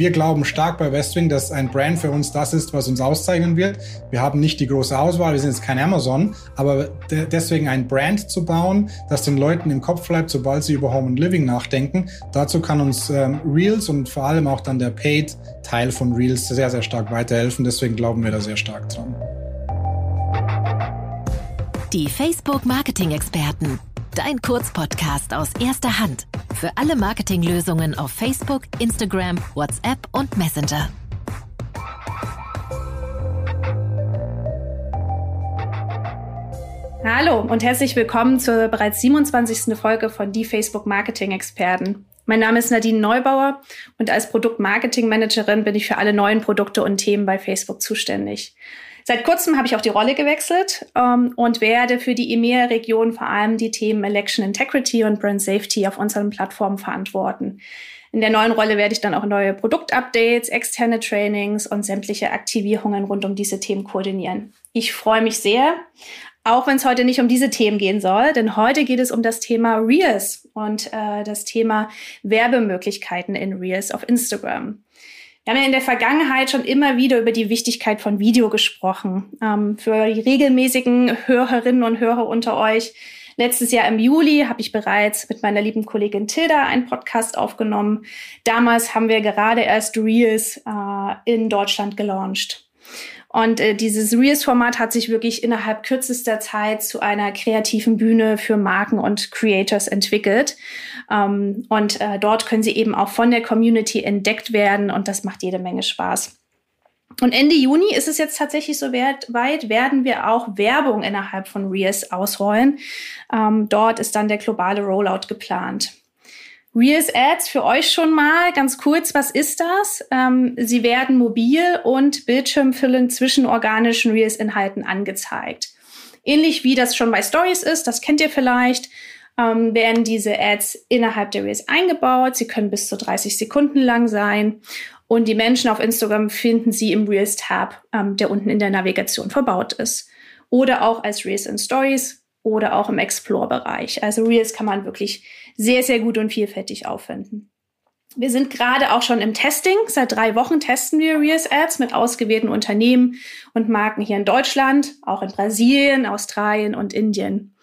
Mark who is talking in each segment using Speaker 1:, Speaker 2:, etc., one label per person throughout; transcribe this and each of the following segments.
Speaker 1: Wir glauben stark bei Westwing, dass ein Brand für uns das ist, was uns auszeichnen wird. Wir haben nicht die große Auswahl, wir sind jetzt kein Amazon, aber de deswegen ein Brand zu bauen, das den Leuten im Kopf bleibt, sobald sie über Home and Living nachdenken, dazu kann uns ähm, Reels und vor allem auch dann der Paid-Teil von Reels sehr, sehr stark weiterhelfen. Deswegen glauben wir da sehr stark dran.
Speaker 2: Die Facebook Marketing Experten. Dein Kurzpodcast aus erster Hand. Für alle Marketinglösungen auf Facebook, Instagram, WhatsApp und Messenger.
Speaker 3: Hallo und herzlich willkommen zur bereits 27. Folge von Die Facebook Marketing Experten. Mein Name ist Nadine Neubauer und als Produktmarketing-Managerin bin ich für alle neuen Produkte und Themen bei Facebook zuständig. Seit kurzem habe ich auch die Rolle gewechselt ähm, und werde für die EMEA-Region vor allem die Themen Election Integrity und Brand Safety auf unseren Plattformen verantworten. In der neuen Rolle werde ich dann auch neue Produktupdates, externe Trainings und sämtliche Aktivierungen rund um diese Themen koordinieren. Ich freue mich sehr, auch wenn es heute nicht um diese Themen gehen soll, denn heute geht es um das Thema Reels und äh, das Thema Werbemöglichkeiten in Reels auf Instagram. Wir haben ja in der Vergangenheit schon immer wieder über die Wichtigkeit von Video gesprochen. Ähm, für die regelmäßigen Hörerinnen und Hörer unter euch. Letztes Jahr im Juli habe ich bereits mit meiner lieben Kollegin Tilda einen Podcast aufgenommen. Damals haben wir gerade erst Reels äh, in Deutschland gelauncht. Und äh, dieses Reels-Format hat sich wirklich innerhalb kürzester Zeit zu einer kreativen Bühne für Marken und Creators entwickelt. Ähm, und äh, dort können sie eben auch von der Community entdeckt werden und das macht jede Menge Spaß. Und Ende Juni ist es jetzt tatsächlich so weit, werden wir auch Werbung innerhalb von Reels ausrollen. Ähm, dort ist dann der globale Rollout geplant. Reels Ads für euch schon mal ganz kurz. Was ist das? Ähm, sie werden mobil und bildschirmfüllend zwischen organischen Reels-Inhalten angezeigt. Ähnlich wie das schon bei Stories ist, das kennt ihr vielleicht, ähm, werden diese Ads innerhalb der Reels eingebaut. Sie können bis zu 30 Sekunden lang sein. Und die Menschen auf Instagram finden sie im Reels-Tab, ähm, der unten in der Navigation verbaut ist. Oder auch als Reels in Stories oder auch im Explore-Bereich. Also Reels kann man wirklich sehr, sehr gut und vielfältig aufwenden. Wir sind gerade auch schon im Testing. Seit drei Wochen testen wir Reels Ads mit ausgewählten Unternehmen und Marken hier in Deutschland, auch in Brasilien, Australien und Indien.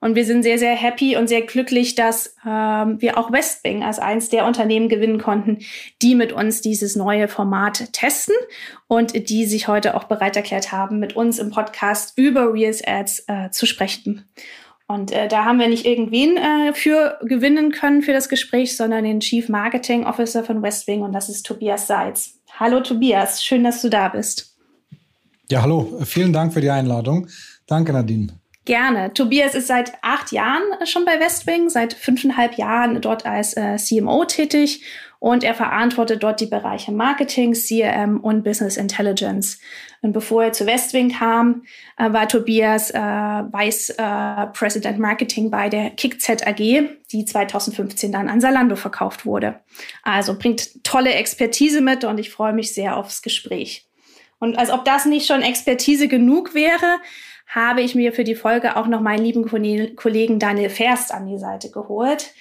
Speaker 3: Und wir sind sehr, sehr happy und sehr glücklich, dass ähm, wir auch Westwing als eins der Unternehmen gewinnen konnten, die mit uns dieses neue Format testen und die sich heute auch bereit erklärt haben, mit uns im Podcast über Reels Ads äh, zu sprechen. Und äh, da haben wir nicht irgendwen äh, für gewinnen können für das Gespräch, sondern den Chief Marketing Officer von Westwing und das ist Tobias Seitz. Hallo Tobias, schön, dass du da bist.
Speaker 1: Ja, hallo, vielen Dank für die Einladung. Danke, Nadine.
Speaker 3: Gerne. Tobias ist seit acht Jahren schon bei Westwing, seit fünfeinhalb Jahren dort als äh, CMO tätig und er verantwortet dort die Bereiche Marketing, CRM und Business Intelligence. Und bevor er zu Westwing kam, äh, war Tobias äh, Vice äh, President Marketing bei der KickZ AG, die 2015 dann an Salando verkauft wurde. Also bringt tolle Expertise mit und ich freue mich sehr aufs Gespräch. Und als ob das nicht schon Expertise genug wäre, habe ich mir für die Folge auch noch meinen lieben Kollegen Daniel Ferst an die Seite geholt.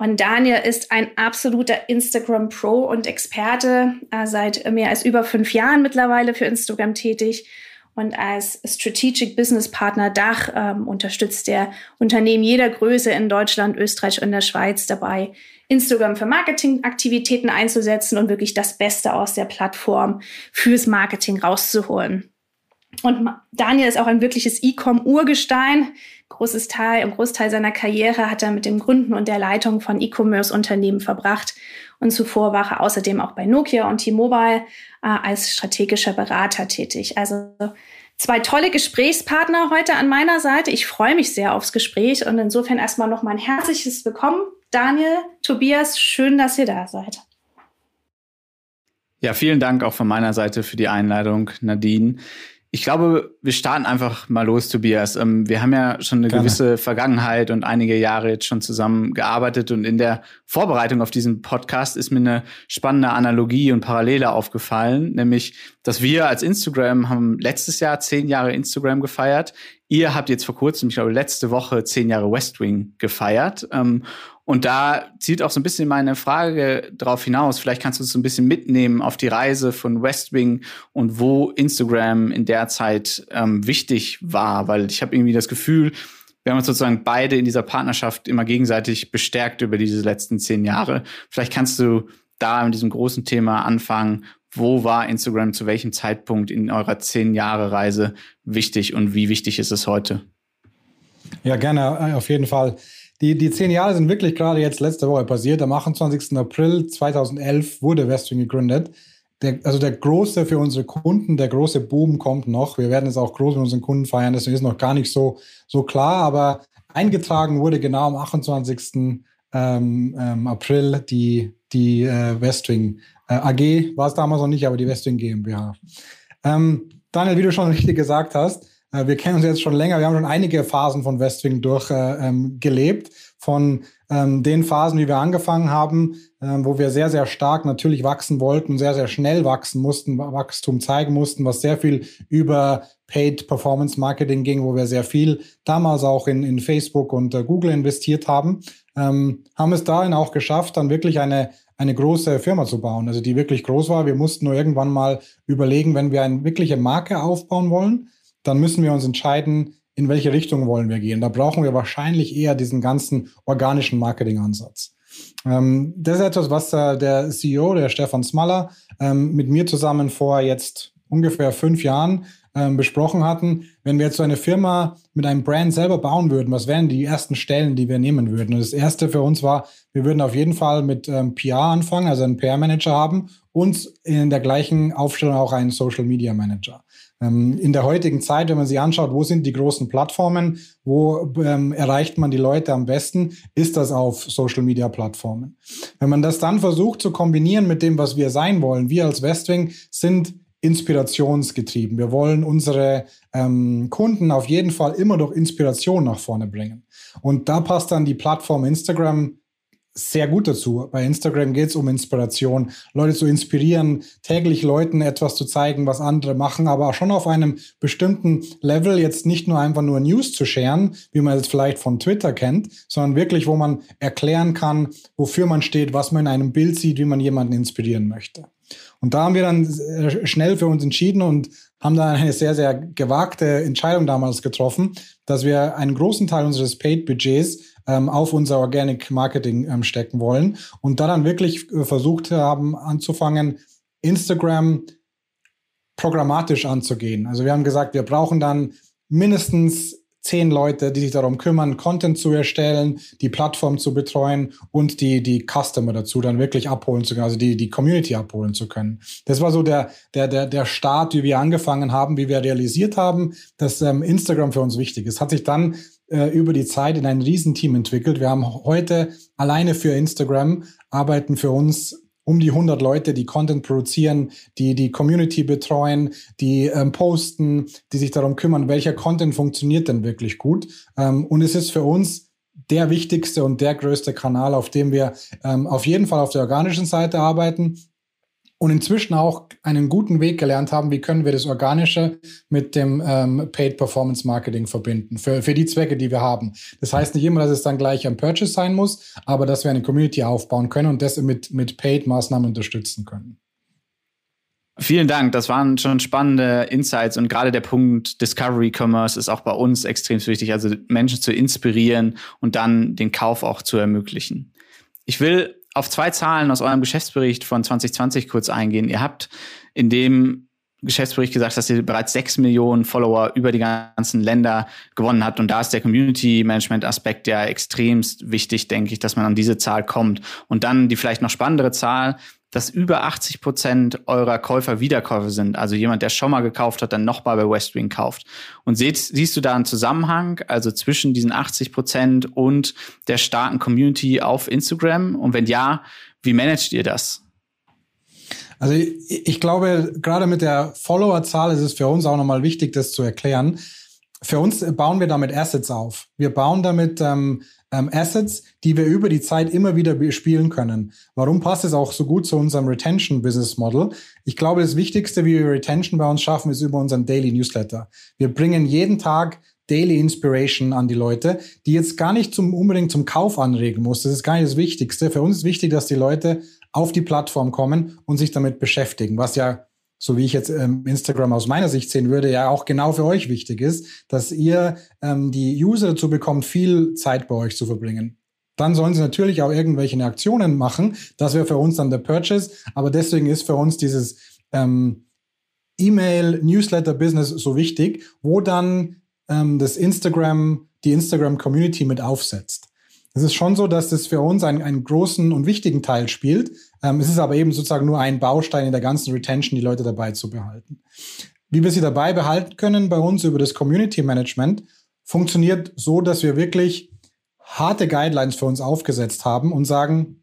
Speaker 3: Und Daniel ist ein absoluter Instagram-Pro und Experte, äh, seit mehr als über fünf Jahren mittlerweile für Instagram tätig. Und als Strategic Business Partner Dach ähm, unterstützt er Unternehmen jeder Größe in Deutschland, Österreich und der Schweiz dabei, Instagram für Marketingaktivitäten einzusetzen und wirklich das Beste aus der Plattform fürs Marketing rauszuholen. Und Daniel ist auch ein wirkliches E-Com-Urgestein. Großes Teil, im Großteil seiner Karriere hat er mit dem Gründen und der Leitung von E-Commerce-Unternehmen verbracht. Und zuvor war er außerdem auch bei Nokia und T-Mobile äh, als strategischer Berater tätig. Also zwei tolle Gesprächspartner heute an meiner Seite. Ich freue mich sehr aufs Gespräch und insofern erstmal noch mal ein herzliches Willkommen. Daniel, Tobias, schön, dass ihr da seid.
Speaker 4: Ja, vielen Dank auch von meiner Seite für die Einladung, Nadine. Ich glaube, wir starten einfach mal los, Tobias. Ähm, wir haben ja schon eine Gerne. gewisse Vergangenheit und einige Jahre jetzt schon zusammen gearbeitet und in der Vorbereitung auf diesen Podcast ist mir eine spannende Analogie und Parallele aufgefallen, nämlich, dass wir als Instagram haben letztes Jahr zehn Jahre Instagram gefeiert. Ihr habt jetzt vor kurzem, ich glaube letzte Woche, zehn Jahre Westwing gefeiert. Ähm, und da zielt auch so ein bisschen meine Frage darauf hinaus. Vielleicht kannst du uns so ein bisschen mitnehmen auf die Reise von Westwing und wo Instagram in der Zeit ähm, wichtig war. Weil ich habe irgendwie das Gefühl, wir haben uns sozusagen beide in dieser Partnerschaft immer gegenseitig bestärkt über diese letzten zehn Jahre. Vielleicht kannst du da in diesem großen Thema anfangen wo war Instagram zu welchem Zeitpunkt in eurer zehn Jahre Reise wichtig und wie wichtig ist es heute?
Speaker 1: Ja, gerne, äh, auf jeden Fall. Die, die zehn Jahre sind wirklich gerade jetzt letzte Woche passiert. Am 28. April 2011 wurde Westwing gegründet. Der, also der große für unsere Kunden, der große Boom kommt noch. Wir werden es auch groß mit unseren Kunden feiern, deswegen ist noch gar nicht so, so klar. Aber eingetragen wurde genau am 28. Ähm, ähm, April die, die äh, Westwing AG war es damals noch nicht, aber die Westwing GmbH. Ähm, Daniel, wie du schon richtig gesagt hast, äh, wir kennen uns jetzt schon länger. Wir haben schon einige Phasen von Westwing durchgelebt. Äh, ähm, von ähm, den Phasen, wie wir angefangen haben, ähm, wo wir sehr, sehr stark natürlich wachsen wollten, sehr, sehr schnell wachsen mussten, Wachstum zeigen mussten, was sehr viel über Paid Performance Marketing ging, wo wir sehr viel damals auch in, in Facebook und äh, Google investiert haben, ähm, haben es dahin auch geschafft, dann wirklich eine, eine große Firma zu bauen, also die wirklich groß war. Wir mussten nur irgendwann mal überlegen, wenn wir eine wirkliche Marke aufbauen wollen, dann müssen wir uns entscheiden, in welche Richtung wollen wir gehen. Da brauchen wir wahrscheinlich eher diesen ganzen organischen Marketingansatz. Ähm, das ist etwas, was äh, der CEO, der Stefan Smaller, ähm, mit mir zusammen vor jetzt ungefähr fünf Jahren ähm, besprochen hatten, wenn wir jetzt so eine Firma mit einem Brand selber bauen würden, was wären die ersten Stellen, die wir nehmen würden? Und das erste für uns war, wir würden auf jeden Fall mit ähm, PR anfangen, also einen PR-Manager haben und in der gleichen Aufstellung auch einen Social-Media-Manager. Ähm, in der heutigen Zeit, wenn man sich anschaut, wo sind die großen Plattformen, wo ähm, erreicht man die Leute am besten, ist das auf Social-Media-Plattformen. Wenn man das dann versucht zu kombinieren mit dem, was wir sein wollen, wir als Westwing sind inspirationsgetrieben. Wir wollen unsere ähm, Kunden auf jeden Fall immer durch Inspiration nach vorne bringen. Und da passt dann die Plattform Instagram sehr gut dazu. Bei Instagram geht es um Inspiration, Leute zu inspirieren, täglich Leuten etwas zu zeigen, was andere machen, aber schon auf einem bestimmten Level jetzt nicht nur einfach nur News zu scheren, wie man es vielleicht von Twitter kennt, sondern wirklich, wo man erklären kann, wofür man steht, was man in einem Bild sieht, wie man jemanden inspirieren möchte. Und da haben wir dann äh, schnell für uns entschieden und haben dann eine sehr, sehr gewagte Entscheidung damals getroffen, dass wir einen großen Teil unseres Paid-Budgets ähm, auf unser Organic Marketing ähm, stecken wollen und da dann wirklich äh, versucht haben anzufangen, Instagram programmatisch anzugehen. Also wir haben gesagt, wir brauchen dann mindestens zehn Leute, die sich darum kümmern, Content zu erstellen, die Plattform zu betreuen und die, die Customer dazu dann wirklich abholen zu können, also die, die Community abholen zu können. Das war so der, der, der, der Start, wie wir angefangen haben, wie wir realisiert haben, dass ähm, Instagram für uns wichtig ist. Hat sich dann äh, über die Zeit in ein Riesenteam entwickelt. Wir haben heute alleine für Instagram arbeiten für uns um die 100 Leute, die Content produzieren, die die Community betreuen, die ähm, posten, die sich darum kümmern, welcher Content funktioniert denn wirklich gut. Ähm, und es ist für uns der wichtigste und der größte Kanal, auf dem wir ähm, auf jeden Fall auf der organischen Seite arbeiten, und inzwischen auch einen guten Weg gelernt haben, wie können wir das Organische mit dem ähm, Paid Performance Marketing verbinden, für, für die Zwecke, die wir haben. Das heißt nicht immer, dass es dann gleich am Purchase sein muss, aber dass wir eine Community aufbauen können und das mit, mit Paid-Maßnahmen unterstützen können.
Speaker 4: Vielen Dank, das waren schon spannende Insights und gerade der Punkt Discovery Commerce ist auch bei uns extrem wichtig, also Menschen zu inspirieren und dann den Kauf auch zu ermöglichen. Ich will auf zwei Zahlen aus eurem Geschäftsbericht von 2020 kurz eingehen. Ihr habt in dem Geschäftsbericht gesagt, dass ihr bereits sechs Millionen Follower über die ganzen Länder gewonnen habt. Und da ist der Community Management Aspekt ja extremst wichtig, denke ich, dass man an diese Zahl kommt. Und dann die vielleicht noch spannendere Zahl, dass über 80 Prozent eurer Käufer Wiederkäufer sind. Also jemand, der schon mal gekauft hat, dann nochmal bei Westwing kauft. Und seht, siehst du da einen Zusammenhang, also zwischen diesen 80 Prozent und der starken Community auf Instagram? Und wenn ja, wie managt ihr das?
Speaker 1: Also ich, ich glaube, gerade mit der Followerzahl ist es für uns auch nochmal wichtig, das zu erklären. Für uns bauen wir damit Assets auf. Wir bauen damit ähm, ähm, Assets, die wir über die Zeit immer wieder spielen können. Warum passt es auch so gut zu unserem Retention Business Model? Ich glaube, das Wichtigste, wie wir Retention bei uns schaffen, ist über unseren Daily Newsletter. Wir bringen jeden Tag Daily Inspiration an die Leute, die jetzt gar nicht zum, unbedingt zum Kauf anregen muss. Das ist gar nicht das Wichtigste. Für uns ist wichtig, dass die Leute auf die Plattform kommen und sich damit beschäftigen, was ja so wie ich jetzt ähm, Instagram aus meiner Sicht sehen würde, ja auch genau für euch wichtig ist, dass ihr ähm, die User dazu bekommt, viel Zeit bei euch zu verbringen. Dann sollen sie natürlich auch irgendwelche Aktionen machen. Das wäre für uns dann der Purchase. Aber deswegen ist für uns dieses ähm, E-Mail-Newsletter-Business so wichtig, wo dann ähm, das Instagram, die Instagram-Community mit aufsetzt. Es ist schon so, dass das für uns einen, einen großen und wichtigen Teil spielt. Ähm, es ist aber eben sozusagen nur ein Baustein in der ganzen Retention, die Leute dabei zu behalten. Wie wir sie dabei behalten können bei uns über das Community Management, funktioniert so, dass wir wirklich harte Guidelines für uns aufgesetzt haben und sagen,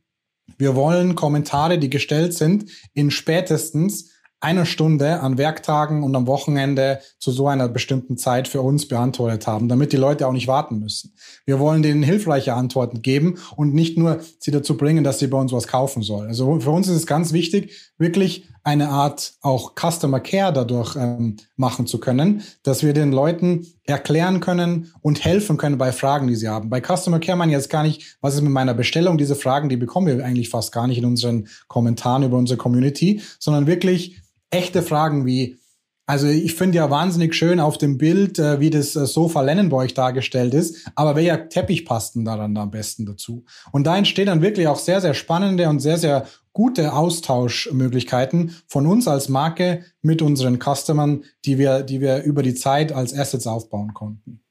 Speaker 1: wir wollen Kommentare, die gestellt sind, in spätestens einer Stunde an Werktagen und am Wochenende zu so einer bestimmten Zeit für uns beantwortet haben, damit die Leute auch nicht warten müssen. Wir wollen denen hilfreiche Antworten geben und nicht nur sie dazu bringen, dass sie bei uns was kaufen sollen. Also für uns ist es ganz wichtig, wirklich eine Art auch Customer Care dadurch ähm, machen zu können, dass wir den Leuten erklären können und helfen können bei Fragen, die sie haben. Bei Customer Care meine ich jetzt gar nicht, was ist mit meiner Bestellung? Diese Fragen, die bekommen wir eigentlich fast gar nicht in unseren Kommentaren über unsere Community, sondern wirklich echte Fragen wie, also ich finde ja wahnsinnig schön auf dem Bild, äh, wie das äh, Sofa Lennenburg dargestellt ist, aber welcher Teppich passt denn daran am besten dazu? Und da entstehen dann wirklich auch sehr, sehr spannende und sehr, sehr gute Austauschmöglichkeiten von uns als Marke mit unseren Customern, die wir, die wir über die Zeit als Assets aufbauen konnten.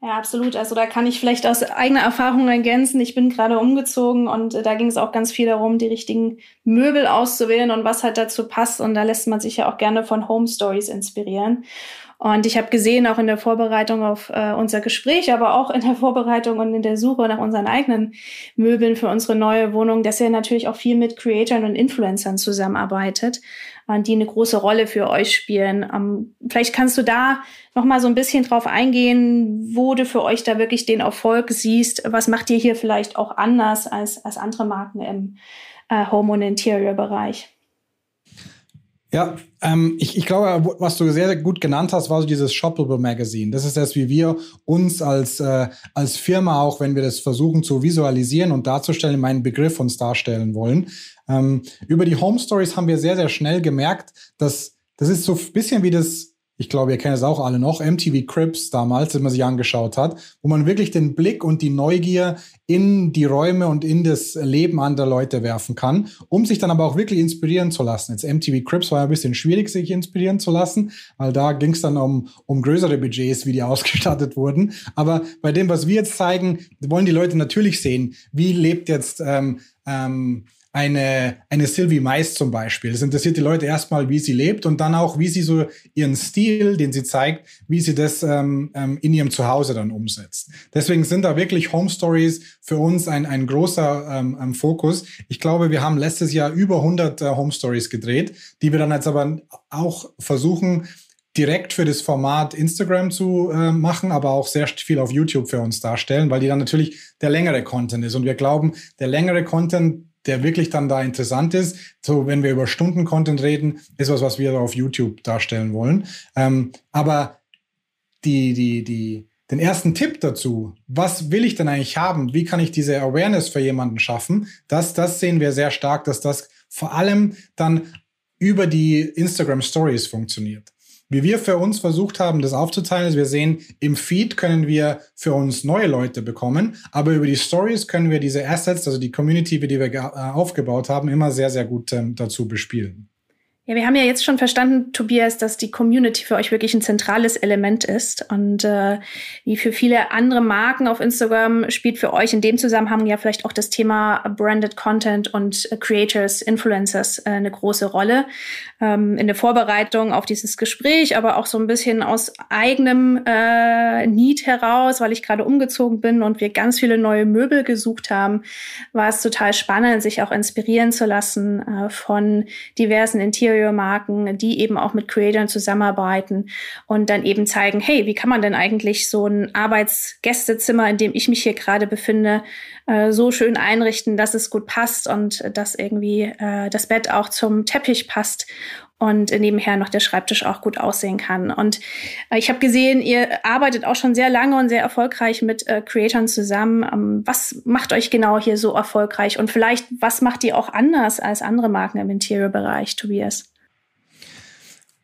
Speaker 3: Ja, absolut. Also da kann ich vielleicht aus eigener Erfahrung ergänzen. Ich bin gerade umgezogen und äh, da ging es auch ganz viel darum, die richtigen Möbel auszuwählen und was halt dazu passt. Und da lässt man sich ja auch gerne von Home Stories inspirieren. Und ich habe gesehen, auch in der Vorbereitung auf äh, unser Gespräch, aber auch in der Vorbereitung und in der Suche nach unseren eigenen Möbeln für unsere neue Wohnung, dass ihr natürlich auch viel mit Creatoren und Influencern zusammenarbeitet, äh, die eine große Rolle für euch spielen. Ähm, vielleicht kannst du da noch mal so ein bisschen drauf eingehen, wo du für euch da wirklich den Erfolg siehst. Was macht ihr hier vielleicht auch anders als, als andere Marken im äh, Home- und Interior-Bereich?
Speaker 1: Ja, ähm, ich, ich glaube, was du sehr, sehr gut genannt hast, war so dieses Shoppable Magazine. Das ist das, wie wir uns als, äh, als Firma auch, wenn wir das versuchen zu visualisieren und darzustellen, meinen Begriff uns darstellen wollen. Ähm, über die Home Stories haben wir sehr, sehr schnell gemerkt, dass das ist so ein bisschen wie das ich glaube, ihr kennt es auch alle noch, MTV Crips damals, wenn man sich angeschaut hat, wo man wirklich den Blick und die Neugier in die Räume und in das Leben anderer Leute werfen kann, um sich dann aber auch wirklich inspirieren zu lassen. Jetzt MTV Crips war ein bisschen schwierig, sich inspirieren zu lassen, weil da ging es dann um, um größere Budgets, wie die ausgestattet wurden. Aber bei dem, was wir jetzt zeigen, wollen die Leute natürlich sehen, wie lebt jetzt ähm, ähm, eine, eine Sylvie Mais zum Beispiel. Das interessiert die Leute erstmal, wie sie lebt und dann auch, wie sie so ihren Stil, den sie zeigt, wie sie das ähm, ähm, in ihrem Zuhause dann umsetzt. Deswegen sind da wirklich Home Stories für uns ein, ein großer ähm, ähm Fokus. Ich glaube, wir haben letztes Jahr über 100 äh, Home Stories gedreht, die wir dann jetzt aber auch versuchen, direkt für das Format Instagram zu äh, machen, aber auch sehr viel auf YouTube für uns darstellen, weil die dann natürlich der längere Content ist. Und wir glauben, der längere Content der wirklich dann da interessant ist. So, wenn wir über Stunden-Content reden, ist was, was wir auf YouTube darstellen wollen. Ähm, aber die, die, die, den ersten Tipp dazu, was will ich denn eigentlich haben? Wie kann ich diese Awareness für jemanden schaffen? Das, das sehen wir sehr stark, dass das vor allem dann über die Instagram Stories funktioniert. Wie wir für uns versucht haben, das aufzuteilen, ist, wir sehen, im Feed können wir für uns neue Leute bekommen, aber über die Stories können wir diese Assets, also die Community, die wir äh, aufgebaut haben, immer sehr, sehr gut ähm, dazu bespielen.
Speaker 3: Ja, wir haben ja jetzt schon verstanden, Tobias, dass die Community für euch wirklich ein zentrales Element ist. Und äh, wie für viele andere Marken auf Instagram spielt für euch in dem Zusammenhang ja vielleicht auch das Thema Branded Content und Creators, Influencers äh, eine große Rolle. Ähm, in der Vorbereitung auf dieses Gespräch, aber auch so ein bisschen aus eigenem äh, Need heraus, weil ich gerade umgezogen bin und wir ganz viele neue Möbel gesucht haben, war es total spannend, sich auch inspirieren zu lassen äh, von diversen Interior Interior-Marken, die eben auch mit Creatoren zusammenarbeiten und dann eben zeigen, hey, wie kann man denn eigentlich so ein Arbeitsgästezimmer, in dem ich mich hier gerade befinde, äh, so schön einrichten, dass es gut passt und dass irgendwie äh, das Bett auch zum Teppich passt und nebenher noch der Schreibtisch auch gut aussehen kann. Und äh, ich habe gesehen, ihr arbeitet auch schon sehr lange und sehr erfolgreich mit äh, Creatoren zusammen. Ähm, was macht euch genau hier so erfolgreich? Und vielleicht, was macht ihr auch anders als andere Marken im Interior-Bereich, Tobias?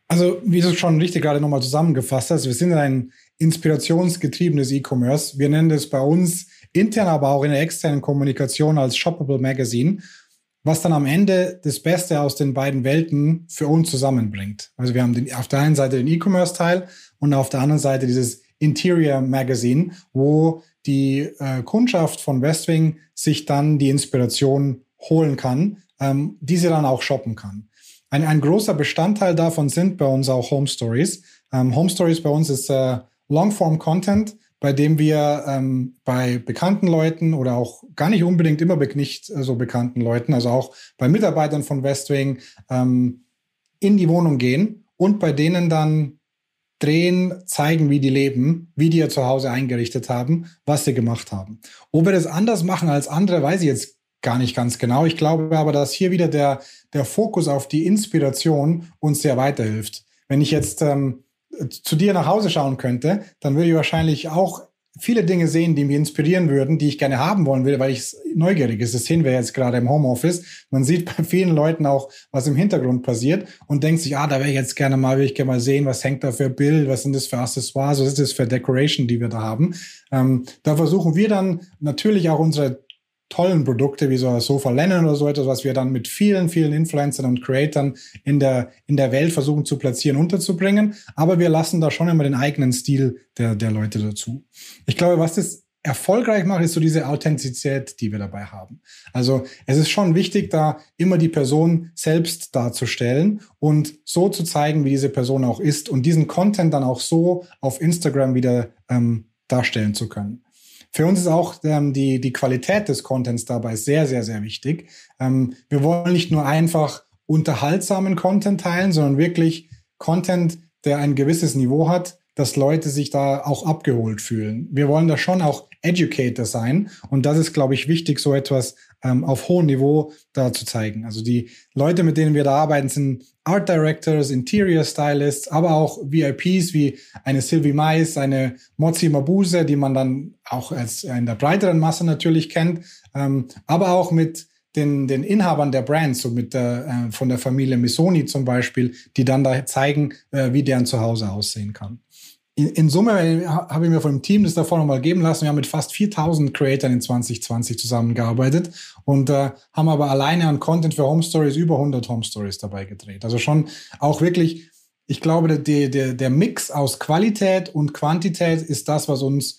Speaker 1: Also, wie du schon richtig gerade nochmal zusammengefasst hast, wir sind ein inspirationsgetriebenes E-Commerce. Wir nennen das bei uns intern, aber auch in der externen Kommunikation als Shoppable Magazine was dann am Ende das Beste aus den beiden Welten für uns zusammenbringt. Also wir haben den, auf der einen Seite den E-Commerce-Teil und auf der anderen Seite dieses Interior Magazine, wo die äh, Kundschaft von Westwing sich dann die Inspiration holen kann, ähm, die sie dann auch shoppen kann. Ein, ein großer Bestandteil davon sind bei uns auch Home Stories. Ähm, Home Stories bei uns ist äh, Longform Content, bei dem wir ähm, bei bekannten Leuten oder auch gar nicht unbedingt immer nicht so bekannten Leuten, also auch bei Mitarbeitern von Westwing, ähm, in die Wohnung gehen und bei denen dann drehen, zeigen, wie die leben, wie die ihr zu Hause eingerichtet haben, was sie gemacht haben. Ob wir das anders machen als andere, weiß ich jetzt gar nicht ganz genau. Ich glaube aber, dass hier wieder der, der Fokus auf die Inspiration uns sehr weiterhilft. Wenn ich jetzt ähm, zu dir nach Hause schauen könnte, dann würde ich wahrscheinlich auch viele Dinge sehen, die mich inspirieren würden, die ich gerne haben wollen will, weil ich neugierig ist. Das sehen wir jetzt gerade im Homeoffice. Man sieht bei vielen Leuten auch, was im Hintergrund passiert und denkt sich, ah, da wäre ich jetzt gerne mal, will ich gerne mal sehen, was hängt da für Bild, was sind das für Accessoires, was ist das für Decoration, die wir da haben. Ähm, da versuchen wir dann natürlich auch unsere tollen Produkte wie so ein Sofa Lennon oder so etwas, was wir dann mit vielen, vielen Influencern und Creatern in der, in der Welt versuchen zu platzieren, unterzubringen. Aber wir lassen da schon immer den eigenen Stil der, der Leute dazu. Ich glaube, was das erfolgreich macht, ist so diese Authentizität, die wir dabei haben. Also es ist schon wichtig, da immer die Person selbst darzustellen und so zu zeigen, wie diese Person auch ist und diesen Content dann auch so auf Instagram wieder ähm, darstellen zu können. Für uns ist auch ähm, die, die Qualität des Contents dabei sehr, sehr, sehr wichtig. Ähm, wir wollen nicht nur einfach unterhaltsamen Content teilen, sondern wirklich Content, der ein gewisses Niveau hat, dass Leute sich da auch abgeholt fühlen. Wir wollen da schon auch Educator sein und das ist, glaube ich, wichtig, so etwas ähm, auf hohem Niveau da zu zeigen. Also die Leute, mit denen wir da arbeiten, sind Art Directors, Interior Stylists, aber auch VIPs wie eine Sylvie Mais, eine Mozi Mabuse, die man dann auch als in der breiteren Masse natürlich kennt, ähm, aber auch mit den, den Inhabern der Brands, so mit der, äh, von der Familie Missoni zum Beispiel, die dann da zeigen, äh, wie deren Zuhause aussehen kann in, in Summe habe ich mir von dem Team das davor nochmal geben lassen. Wir haben mit fast 4000 Creators in 2020 zusammengearbeitet und äh, haben aber alleine an Content für Home Stories über 100 Home Stories dabei gedreht. Also schon auch wirklich, ich glaube, der, der, der Mix aus Qualität und Quantität ist das, was uns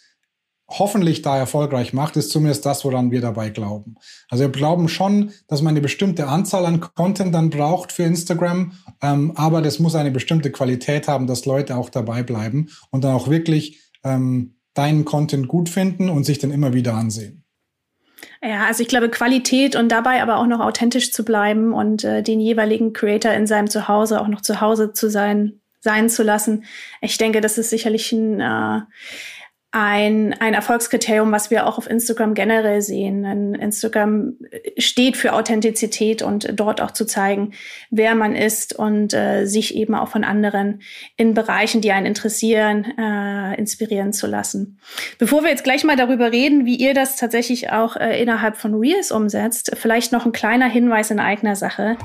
Speaker 1: hoffentlich da erfolgreich macht, ist zumindest das, woran wir dabei glauben. Also wir glauben schon, dass man eine bestimmte Anzahl an Content dann braucht für Instagram, ähm, aber das muss eine bestimmte Qualität haben, dass Leute auch dabei bleiben und dann auch wirklich ähm, deinen Content gut finden und sich dann immer wieder ansehen.
Speaker 3: Ja, also ich glaube Qualität und dabei aber auch noch authentisch zu bleiben und äh, den jeweiligen Creator in seinem Zuhause auch noch zu Hause zu sein, sein zu lassen. Ich denke, das ist sicherlich ein äh, ein, ein Erfolgskriterium, was wir auch auf Instagram generell sehen. Instagram steht für Authentizität und dort auch zu zeigen, wer man ist und äh, sich eben auch von anderen in Bereichen, die einen interessieren, äh, inspirieren zu lassen. Bevor wir jetzt gleich mal darüber reden, wie ihr das tatsächlich auch äh, innerhalb von Reels umsetzt, vielleicht noch ein kleiner Hinweis in eigener Sache.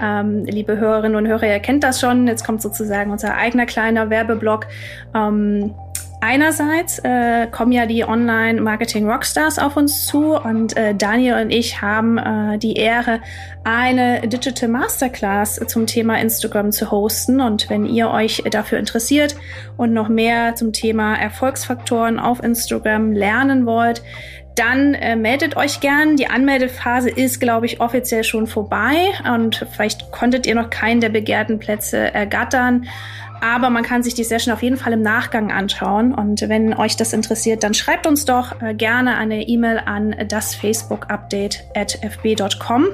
Speaker 3: Ähm, liebe Hörerinnen und Hörer, ihr kennt das schon. Jetzt kommt sozusagen unser eigener kleiner Werbeblock. Ähm, Einerseits äh, kommen ja die Online-Marketing-Rockstars auf uns zu und äh, Daniel und ich haben äh, die Ehre, eine Digital Masterclass zum Thema Instagram zu hosten. Und wenn ihr euch dafür interessiert und noch mehr zum Thema Erfolgsfaktoren auf Instagram lernen wollt, dann äh, meldet euch gern. Die Anmeldephase ist, glaube ich, offiziell schon vorbei und vielleicht konntet ihr noch keinen der begehrten Plätze ergattern. Aber man kann sich die Session auf jeden Fall im Nachgang anschauen. Und wenn euch das interessiert, dann schreibt uns doch äh, gerne eine E-Mail an das Facebook Update at fb.com.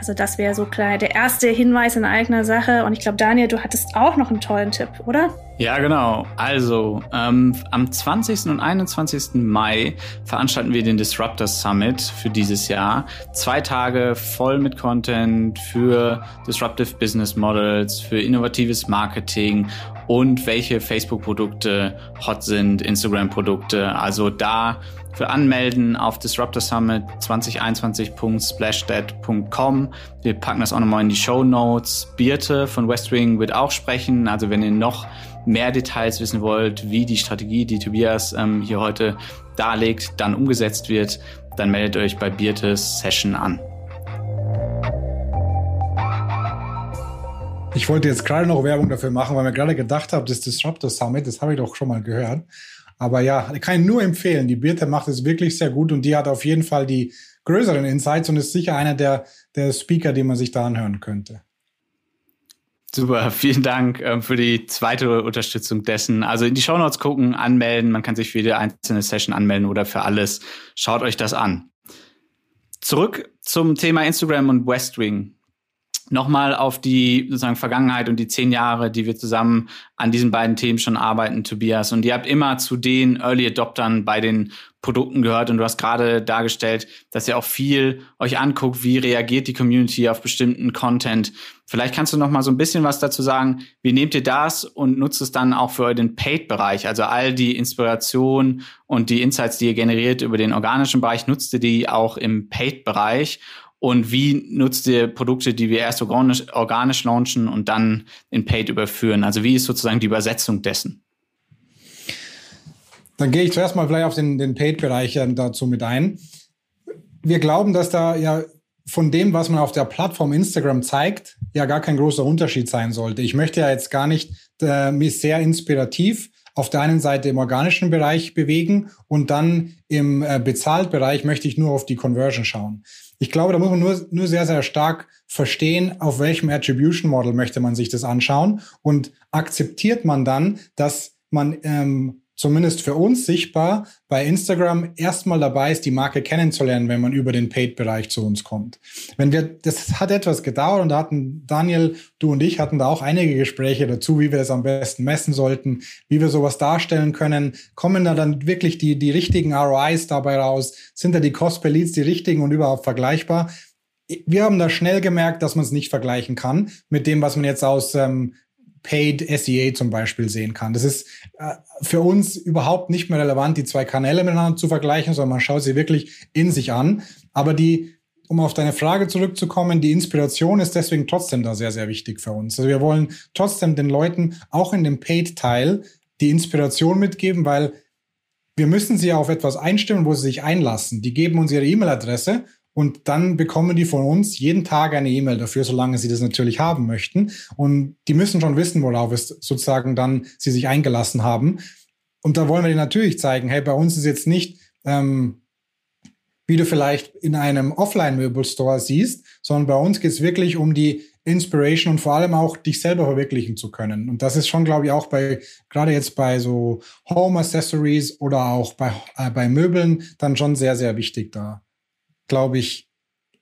Speaker 3: Also das wäre so klar der erste Hinweis in eigener Sache. Und ich glaube, Daniel, du hattest auch noch einen tollen Tipp, oder?
Speaker 4: Ja, genau. Also ähm, am 20. und 21. Mai veranstalten wir den Disruptor Summit für dieses Jahr. Zwei Tage voll mit Content für Disruptive Business Models, für innovatives Marketing und welche Facebook-Produkte hot sind, Instagram-Produkte. Also da für Anmelden auf Disruptor Summit 2021.splashdad.com. Wir packen das auch nochmal in die Show Notes. Birte von Westwing wird auch sprechen. Also wenn ihr noch mehr Details wissen wollt, wie die Strategie, die Tobias ähm, hier heute darlegt, dann umgesetzt wird, dann meldet euch bei Birtes Session an.
Speaker 1: Ich wollte jetzt gerade noch Werbung dafür machen, weil mir gerade gedacht habe, das Disruptor Summit, das habe ich doch schon mal gehört. Aber ja, kann ich nur empfehlen. Die Birte macht es wirklich sehr gut und die hat auf jeden Fall die größeren Insights und ist sicher einer der, der Speaker, die man sich da anhören könnte.
Speaker 4: Super, vielen Dank ähm, für die zweite Unterstützung dessen. Also in die Show Notes gucken, anmelden. Man kann sich für jede einzelne Session anmelden oder für alles. Schaut euch das an. Zurück zum Thema Instagram und Westwing nochmal auf die sozusagen Vergangenheit und die zehn Jahre, die wir zusammen an diesen beiden Themen schon arbeiten, Tobias. Und ihr habt immer zu den Early Adoptern bei den Produkten gehört und du hast gerade dargestellt, dass ihr auch viel euch anguckt, wie reagiert die Community auf bestimmten Content. Vielleicht kannst du noch mal so ein bisschen was dazu sagen. Wie nehmt ihr das und nutzt es dann auch für euren Paid-Bereich? Also all die Inspiration und die Insights, die ihr generiert über den organischen Bereich, nutzt ihr die auch im Paid-Bereich? Und wie nutzt ihr Produkte, die wir erst organisch, organisch launchen und dann in Paid überführen? Also wie ist sozusagen die Übersetzung dessen?
Speaker 1: Dann gehe ich zuerst mal vielleicht auf den, den Paid-Bereich dazu mit ein. Wir glauben, dass da ja von dem, was man auf der Plattform Instagram zeigt, ja gar kein großer Unterschied sein sollte. Ich möchte ja jetzt gar nicht äh, mich sehr inspirativ auf der einen Seite im organischen Bereich bewegen und dann im äh, Bezahltbereich möchte ich nur auf die Conversion schauen. Ich glaube, da muss man nur, nur sehr, sehr stark verstehen, auf welchem Attribution Model möchte man sich das anschauen und akzeptiert man dann, dass man ähm, zumindest für uns sichtbar bei Instagram erstmal dabei ist, die Marke kennenzulernen, wenn man über den Paid-Bereich zu uns kommt. Wenn wir, das hat etwas gedauert und da hatten Daniel, du und ich hatten da auch einige Gespräche dazu, wie wir das am besten messen sollten, wie wir sowas darstellen können. Kommen da dann wirklich die, die richtigen ROIs dabei raus? Sind da die Cost per Leads die richtigen und überhaupt vergleichbar? wir haben da schnell gemerkt, dass man es nicht vergleichen kann mit dem, was man jetzt aus ähm, Paid SEA zum Beispiel sehen kann. Das ist äh, für uns überhaupt nicht mehr relevant, die zwei Kanäle miteinander zu vergleichen, sondern man schaut sie wirklich in sich an. Aber die, um auf deine Frage zurückzukommen, die Inspiration ist deswegen trotzdem da sehr, sehr wichtig für uns. Also wir wollen trotzdem den Leuten auch in dem Paid-Teil die Inspiration mitgeben, weil wir müssen sie auf etwas einstimmen, wo sie sich einlassen. Die geben uns ihre E-Mail-Adresse und dann bekommen die von uns jeden Tag eine E-Mail dafür, solange sie das natürlich haben möchten. Und die müssen schon wissen, worauf es sozusagen dann sie sich eingelassen haben. Und da wollen wir denen natürlich zeigen, hey, bei uns ist jetzt nicht, ähm, wie du vielleicht in einem Offline-Möbelstore siehst, sondern bei uns geht es wirklich um die Inspiration und vor allem auch dich selber verwirklichen zu können. Und das ist schon, glaube ich, auch bei, gerade jetzt bei so Home Accessories oder auch bei, äh, bei Möbeln dann schon sehr, sehr wichtig da glaube ich,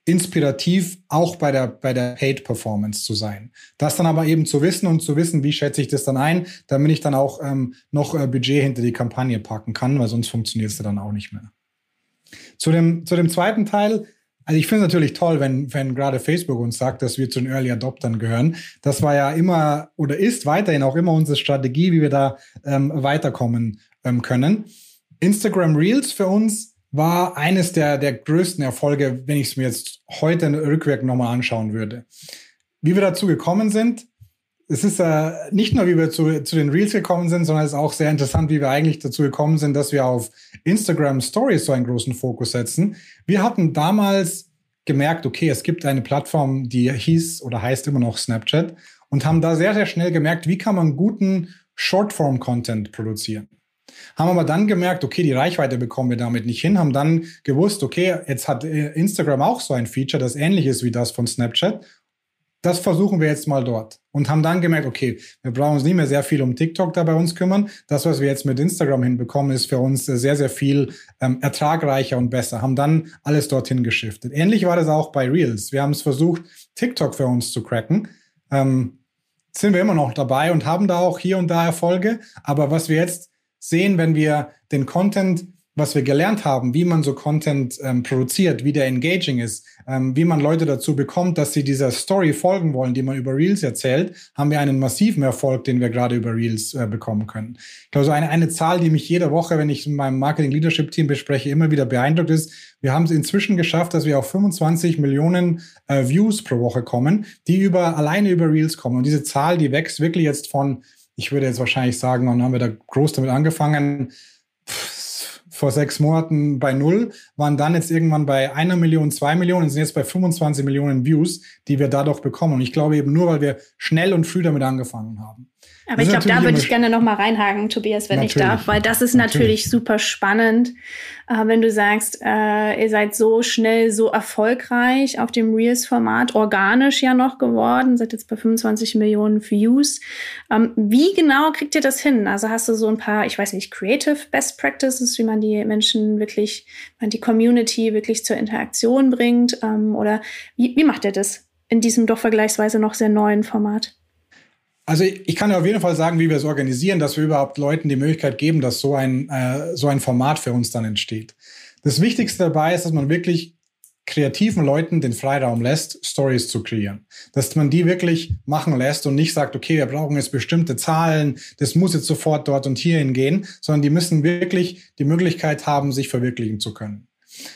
Speaker 1: inspirativ auch bei der, bei der Paid Performance zu sein. Das dann aber eben zu wissen und zu wissen, wie schätze ich das dann ein, damit ich dann auch ähm, noch äh, Budget hinter die Kampagne packen kann, weil sonst funktioniert es dann auch nicht mehr. Zu dem, zu dem zweiten Teil, also ich finde es natürlich toll, wenn, wenn gerade Facebook uns sagt, dass wir zu den Early Adoptern gehören. Das war ja immer oder ist weiterhin auch immer unsere Strategie, wie wir da ähm, weiterkommen ähm, können. Instagram Reels für uns war eines der, der größten Erfolge, wenn ich es mir jetzt heute rückwirkend nochmal anschauen würde. Wie wir dazu gekommen sind, es ist äh, nicht nur, wie wir zu, zu den Reels gekommen sind, sondern es ist auch sehr interessant, wie wir eigentlich dazu gekommen sind, dass wir auf Instagram Stories so einen großen Fokus setzen. Wir hatten damals gemerkt, okay, es gibt eine Plattform, die hieß oder heißt immer noch Snapchat und haben da sehr, sehr schnell gemerkt, wie kann man guten Shortform-Content produzieren. Haben aber dann gemerkt, okay, die Reichweite bekommen wir damit nicht hin, haben dann gewusst, okay, jetzt hat äh, Instagram auch so ein Feature, das ähnlich ist wie das von Snapchat. das versuchen wir jetzt mal dort. Und haben dann gemerkt, okay, wir brauchen uns nicht mehr sehr viel um TikTok da bei uns kümmern. Das, was wir jetzt mit Instagram hinbekommen, ist für uns sehr, sehr viel ähm, ertragreicher und besser. Haben dann alles dorthin geschiftet. Ähnlich war das auch bei Reels. Wir haben es versucht, TikTok für uns zu cracken. Ähm, sind wir immer noch dabei und haben da auch hier und da Erfolge. Aber was wir jetzt sehen, wenn wir den Content was wir gelernt haben, wie man so Content ähm, produziert, wie der engaging ist, ähm, wie man Leute dazu bekommt, dass sie dieser Story folgen wollen, die man über Reels erzählt, haben wir einen massiven Erfolg, den wir gerade über Reels äh, bekommen können. Ich glaube, so eine, eine Zahl, die mich jede Woche, wenn ich in meinem Marketing Leadership Team bespreche, immer wieder beeindruckt ist, wir haben es inzwischen geschafft, dass wir auf 25 Millionen äh, Views pro Woche kommen, die über alleine über Reels kommen. Und diese Zahl, die wächst wirklich jetzt von, ich würde jetzt wahrscheinlich sagen, wann haben wir da groß damit angefangen? vor sechs Monaten bei null, waren dann jetzt irgendwann bei einer Million, zwei Millionen und sind jetzt bei 25 Millionen Views, die wir dadurch bekommen. Und ich glaube eben nur, weil wir schnell und früh damit angefangen haben.
Speaker 3: Aber ich glaube, da würde ich gerne noch mal reinhaken, Tobias, wenn natürlich. ich darf, weil das ist natürlich, natürlich super spannend, äh, wenn du sagst, äh, ihr seid so schnell, so erfolgreich auf dem Reels-Format, organisch ja noch geworden, seid jetzt bei 25 Millionen Views. Ähm, wie genau kriegt ihr das hin? Also hast du so ein paar, ich weiß nicht, Creative Best Practices, wie man die Menschen wirklich, man die Community wirklich zur Interaktion bringt? Ähm, oder wie, wie macht ihr das in diesem doch vergleichsweise noch sehr neuen Format?
Speaker 1: Also ich kann ja auf jeden Fall sagen, wie wir es organisieren, dass wir überhaupt Leuten die Möglichkeit geben, dass so ein, äh, so ein Format für uns dann entsteht. Das Wichtigste dabei ist, dass man wirklich kreativen Leuten den Freiraum lässt, Stories zu kreieren. Dass man die wirklich machen lässt und nicht sagt, okay, wir brauchen jetzt bestimmte Zahlen, das muss jetzt sofort dort und hierhin gehen, sondern die müssen wirklich die Möglichkeit haben, sich verwirklichen zu können.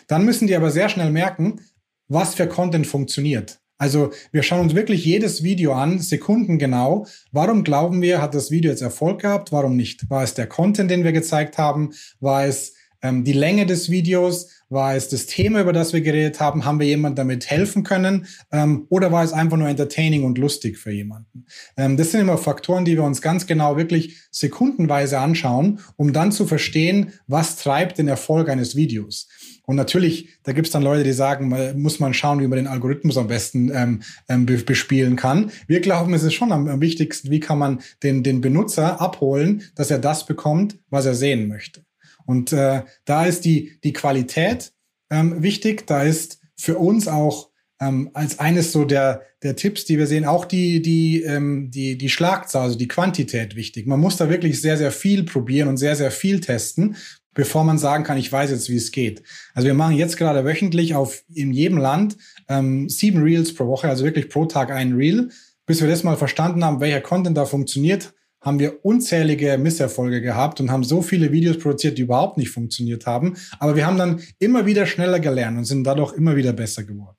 Speaker 1: Dann müssen die aber sehr schnell merken, was für Content funktioniert. Also wir schauen uns wirklich jedes Video an, sekundengenau. Warum glauben wir, hat das Video jetzt Erfolg gehabt? Warum nicht? War es der Content, den wir gezeigt haben? War es ähm, die Länge des Videos? War es das Thema, über das wir geredet haben? Haben wir jemand damit helfen können? Ähm, oder war es einfach nur entertaining und lustig für jemanden? Ähm, das sind immer Faktoren, die wir uns ganz genau wirklich sekundenweise anschauen, um dann zu verstehen, was treibt den Erfolg eines Videos. Und natürlich, da gibt es dann Leute, die sagen, muss man schauen, wie man den Algorithmus am besten ähm, ähm, bespielen kann. Wir glauben, es ist schon am, am wichtigsten, wie kann man den, den Benutzer abholen, dass er das bekommt, was er sehen möchte. Und äh, da ist die, die Qualität ähm, wichtig. Da ist für uns auch ähm, als eines so der, der Tipps, die wir sehen, auch die, die, ähm, die, die Schlagzahl, also die Quantität wichtig. Man muss da wirklich sehr, sehr viel probieren und sehr, sehr viel testen, bevor man sagen kann, ich weiß jetzt, wie es geht. Also wir machen jetzt gerade wöchentlich auf in jedem Land ähm, sieben Reels pro Woche, also wirklich pro Tag ein Reel. Bis wir das mal verstanden haben, welcher Content da funktioniert, haben wir unzählige Misserfolge gehabt und haben so viele Videos produziert, die überhaupt nicht funktioniert haben. Aber wir haben dann immer wieder schneller gelernt und sind dadurch immer wieder besser geworden.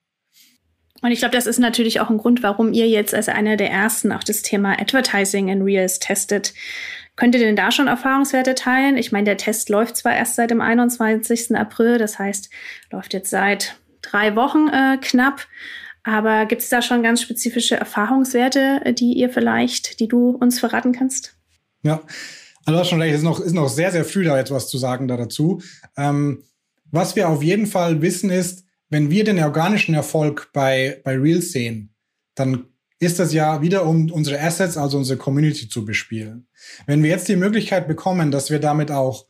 Speaker 3: Und ich glaube, das ist natürlich auch ein Grund, warum ihr jetzt als einer der ersten auch das Thema Advertising in Reels testet. Könnt ihr denn da schon Erfahrungswerte teilen? Ich meine, der Test läuft zwar erst seit dem 21. April, das heißt, läuft jetzt seit drei Wochen äh, knapp. Aber gibt es da schon ganz spezifische Erfahrungswerte, die ihr vielleicht, die du uns verraten kannst?
Speaker 1: Ja, also du schon recht, es ist noch, ist noch sehr, sehr früh da jetzt was zu sagen da dazu. Ähm, was wir auf jeden Fall wissen ist, wenn wir den organischen Erfolg bei, bei Reels sehen, dann ist das ja wieder, um unsere Assets, also unsere Community zu bespielen. Wenn wir jetzt die Möglichkeit bekommen, dass wir damit auch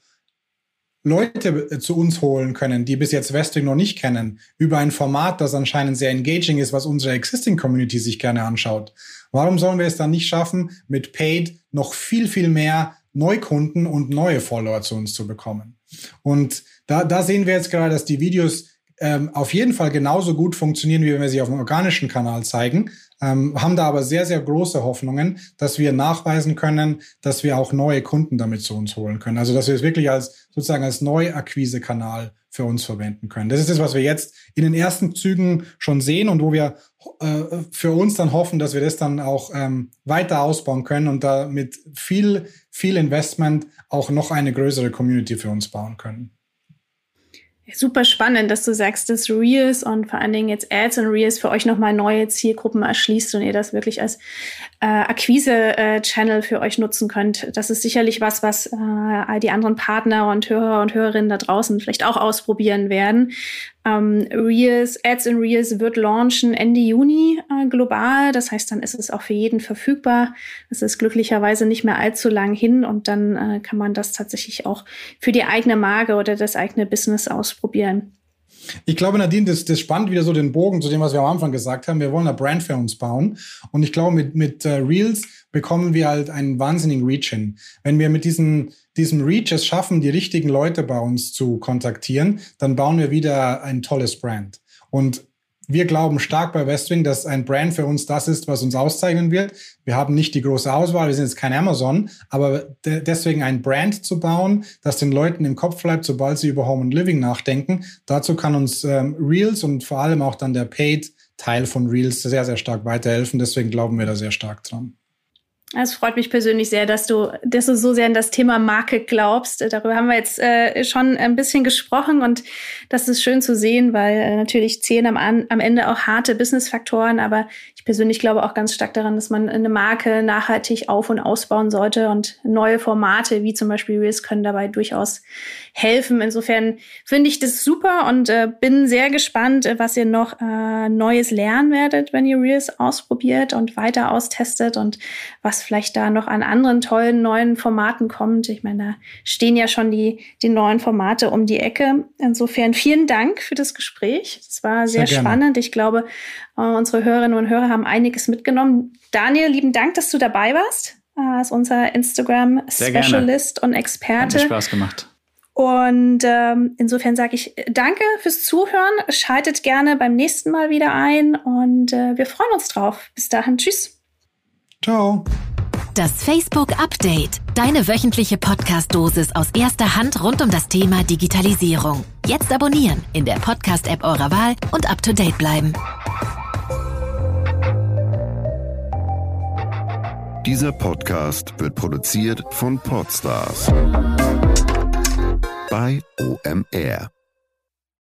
Speaker 1: Leute äh, zu uns holen können, die bis jetzt Westwing noch nicht kennen, über ein Format, das anscheinend sehr engaging ist, was unsere existing Community sich gerne anschaut. Warum sollen wir es dann nicht schaffen, mit Paid noch viel, viel mehr Neukunden und neue Follower zu uns zu bekommen? Und da, da sehen wir jetzt gerade, dass die Videos ähm, auf jeden Fall genauso gut funktionieren, wie wenn wir sie auf dem organischen Kanal zeigen ähm, haben da aber sehr, sehr große Hoffnungen, dass wir nachweisen können, dass wir auch neue Kunden damit zu uns holen können. Also dass wir es wirklich als sozusagen als Neuakquise-Kanal für uns verwenden können. Das ist das, was wir jetzt in den ersten Zügen schon sehen und wo wir äh, für uns dann hoffen, dass wir das dann auch ähm, weiter ausbauen können und da mit viel, viel Investment auch noch eine größere Community für uns bauen können.
Speaker 3: Super spannend, dass du sagst, dass Reels und vor allen Dingen jetzt Ads und Reels für euch nochmal neue Zielgruppen erschließt und ihr das wirklich als äh, Akquise-Channel für euch nutzen könnt. Das ist sicherlich was, was äh, all die anderen Partner und Hörer und Hörerinnen da draußen vielleicht auch ausprobieren werden. Ähm, Reels, Ads in Reels wird launchen Ende Juni äh, global. Das heißt, dann ist es auch für jeden verfügbar. Es ist glücklicherweise nicht mehr allzu lang hin und dann äh, kann man das tatsächlich auch für die eigene Marke oder das eigene Business ausprobieren.
Speaker 1: Ich glaube, Nadine, das, das spannt wieder so den Bogen zu dem, was wir am Anfang gesagt haben. Wir wollen eine Brand für uns bauen. Und ich glaube, mit, mit uh, Reels bekommen wir halt einen wahnsinnigen Reach hin. Wenn wir mit diesen, diesem Reach es schaffen, die richtigen Leute bei uns zu kontaktieren, dann bauen wir wieder ein tolles Brand. Und wir glauben stark bei Westwing, dass ein Brand für uns das ist, was uns auszeichnen wird. Wir haben nicht die große Auswahl, wir sind jetzt kein Amazon, aber de deswegen ein Brand zu bauen, das den Leuten im Kopf bleibt, sobald sie über Home and Living nachdenken. Dazu kann uns ähm, Reels und vor allem auch dann der Paid-Teil von Reels sehr, sehr stark weiterhelfen. Deswegen glauben wir da sehr stark dran.
Speaker 3: Es freut mich persönlich sehr, dass du, dass du so sehr an das Thema Marke glaubst. Darüber haben wir jetzt äh, schon ein bisschen gesprochen und das ist schön zu sehen, weil äh, natürlich zählen am, am Ende auch harte Business-Faktoren, aber ich persönlich glaube auch ganz stark daran, dass man eine Marke nachhaltig auf- und ausbauen sollte und neue Formate wie zum Beispiel Reels können dabei durchaus helfen. Insofern finde ich das super und äh, bin sehr gespannt, äh, was ihr noch äh, Neues lernen werdet, wenn ihr Reels ausprobiert und weiter austestet und was vielleicht da noch an anderen tollen neuen Formaten kommt. Ich meine, da stehen ja schon die, die neuen Formate um die Ecke. Insofern vielen Dank für das Gespräch. Es war sehr, sehr spannend. Ich glaube, äh, unsere Hörerinnen und Hörer haben einiges mitgenommen. Daniel, lieben Dank, dass du dabei warst äh, als unser Instagram-Specialist und Experte.
Speaker 4: Hat mir Spaß gemacht.
Speaker 3: Und ähm, insofern sage ich danke fürs Zuhören. Schaltet gerne beim nächsten Mal wieder ein und äh, wir freuen uns drauf. Bis dahin, tschüss.
Speaker 1: Ciao.
Speaker 2: Das Facebook Update. Deine wöchentliche Podcast-Dosis aus erster Hand rund um das Thema Digitalisierung. Jetzt abonnieren in der Podcast-App eurer Wahl und up to date bleiben.
Speaker 5: Dieser Podcast wird produziert von Podstars bei OMR.